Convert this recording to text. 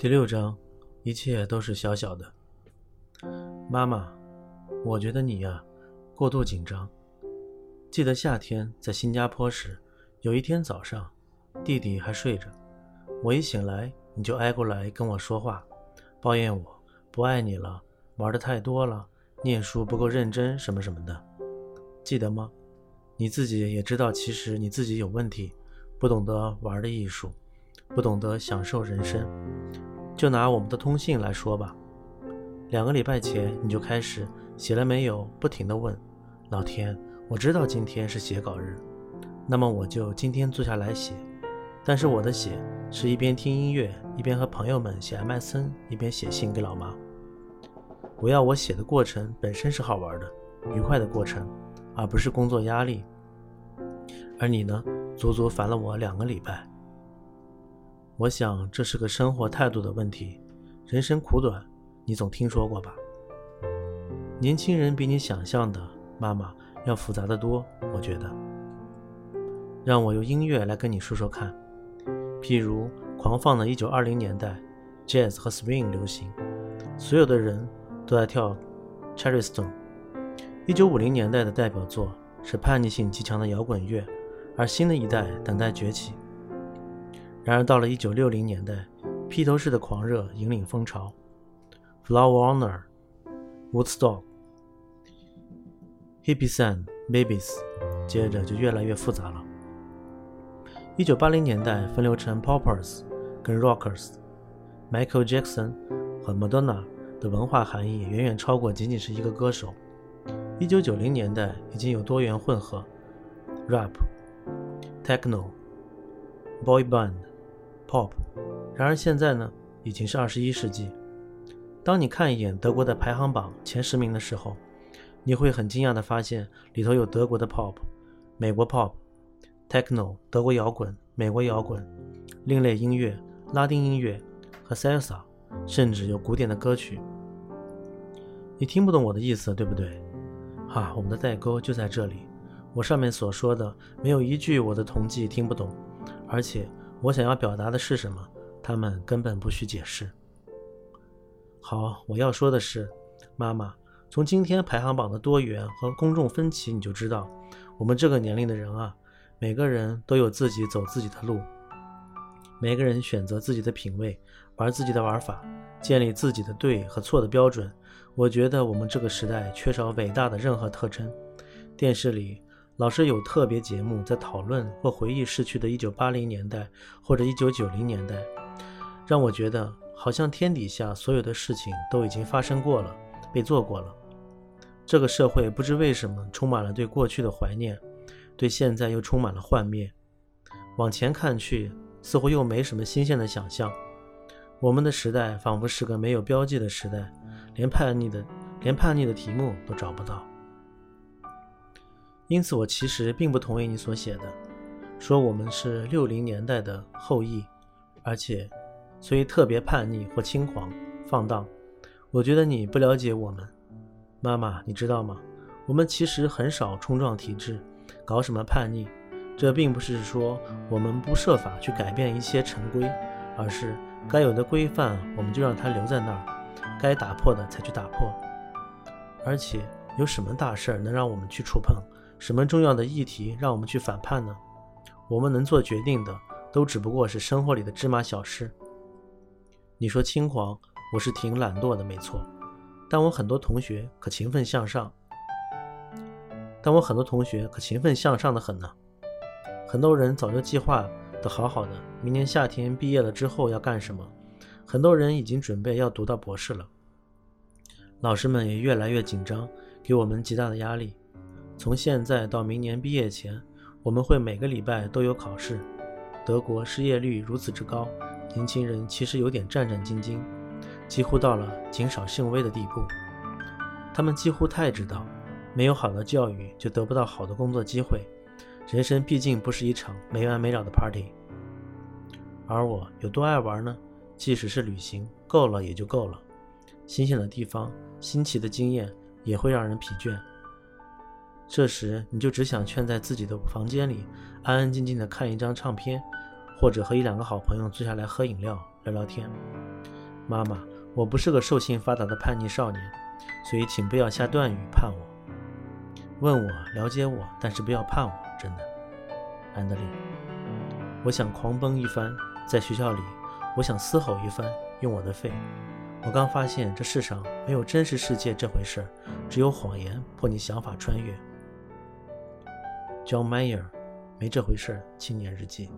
第六章，一切都是小小的。妈妈，我觉得你呀，过度紧张。记得夏天在新加坡时，有一天早上，弟弟还睡着，我一醒来，你就挨过来跟我说话，抱怨我不爱你了，玩的太多了，念书不够认真，什么什么的，记得吗？你自己也知道，其实你自己有问题，不懂得玩的艺术，不懂得享受人生。就拿我们的通信来说吧，两个礼拜前你就开始写了没有？不停的问，老天，我知道今天是写稿日，那么我就今天坐下来写。但是我的写是一边听音乐，一边和朋友们写 MSN，一边写信给老妈。我要我写的过程本身是好玩的、愉快的过程，而不是工作压力。而你呢，足足烦了我两个礼拜。我想这是个生活态度的问题。人生苦短，你总听说过吧？年轻人比你想象的，妈妈要复杂的多。我觉得，让我用音乐来跟你说说看。譬如狂放的1920年代，Jazz 和 Swing 流行，所有的人都在跳 Charleston。1950年代的代表作是叛逆性极强的摇滚乐，而新的一代等待崛起。然而，到了1960年代，披头士的狂热引领风潮，Flower Honor、Woodstock、Hippies and Babies，接着就越来越复杂了。1980年代分流成 Poppers 跟 Rockers，Michael Jackson 和 Madonna 的文化含义远远超过仅仅是一个歌手。1990年代已经有多元混合，Rap、Techno、Boy Band。Pop，然而现在呢，已经是二十一世纪。当你看一眼德国的排行榜前十名的时候，你会很惊讶地发现，里头有德国的 Pop、美国 Pop、Techno、德国摇滚、美国摇滚、另类音乐、拉丁音乐和 Salsa，甚至有古典的歌曲。你听不懂我的意思，对不对？哈，我们的代沟就在这里。我上面所说的没有一句我的同济听不懂，而且。我想要表达的是什么？他们根本不需解释。好，我要说的是，妈妈，从今天排行榜的多元和公众分歧，你就知道，我们这个年龄的人啊，每个人都有自己走自己的路，每个人选择自己的品味，玩自己的玩法，建立自己的对和错的标准。我觉得我们这个时代缺少伟大的任何特征。电视里。老是有特别节目在讨论或回忆逝去的1980年代或者1990年代，让我觉得好像天底下所有的事情都已经发生过了，被做过了。这个社会不知为什么充满了对过去的怀念，对现在又充满了幻灭。往前看去，似乎又没什么新鲜的想象。我们的时代仿佛是个没有标记的时代，连叛逆的连叛逆的题目都找不到。因此，我其实并不同意你所写的，说我们是六零年代的后裔，而且，所以特别叛逆或轻狂、放荡。我觉得你不了解我们，妈妈，你知道吗？我们其实很少冲撞体制，搞什么叛逆。这并不是说我们不设法去改变一些陈规，而是该有的规范我们就让它留在那儿，该打破的才去打破。而且，有什么大事儿能让我们去触碰？什么重要的议题让我们去反叛呢？我们能做决定的，都只不过是生活里的芝麻小事。你说轻狂，我是挺懒惰的，没错。但我很多同学可勤奋向上，但我很多同学可勤奋向上的很呢。很多人早就计划的好好的，明年夏天毕业了之后要干什么。很多人已经准备要读到博士了。老师们也越来越紧张，给我们极大的压力。从现在到明年毕业前，我们会每个礼拜都有考试。德国失业率如此之高，年轻人其实有点战战兢兢，几乎到了谨小慎微的地步。他们几乎太知道，没有好的教育就得不到好的工作机会。人生毕竟不是一场没完没了的 party。而我有多爱玩呢？即使是旅行，够了也就够了。新鲜的地方、新奇的经验也会让人疲倦。这时，你就只想圈在自己的房间里，安安静静的看一张唱片，或者和一两个好朋友坐下来喝饮料，聊聊天。妈妈，我不是个兽性发达的叛逆少年，所以请不要下断语判我。问我，了解我，但是不要判我，真的。安德烈，我想狂奔一番，在学校里，我想嘶吼一番，用我的肺。我刚发现这世上没有真实世界这回事儿，只有谎言迫你想法穿越。John Mayer，没这回事儿。青年日记。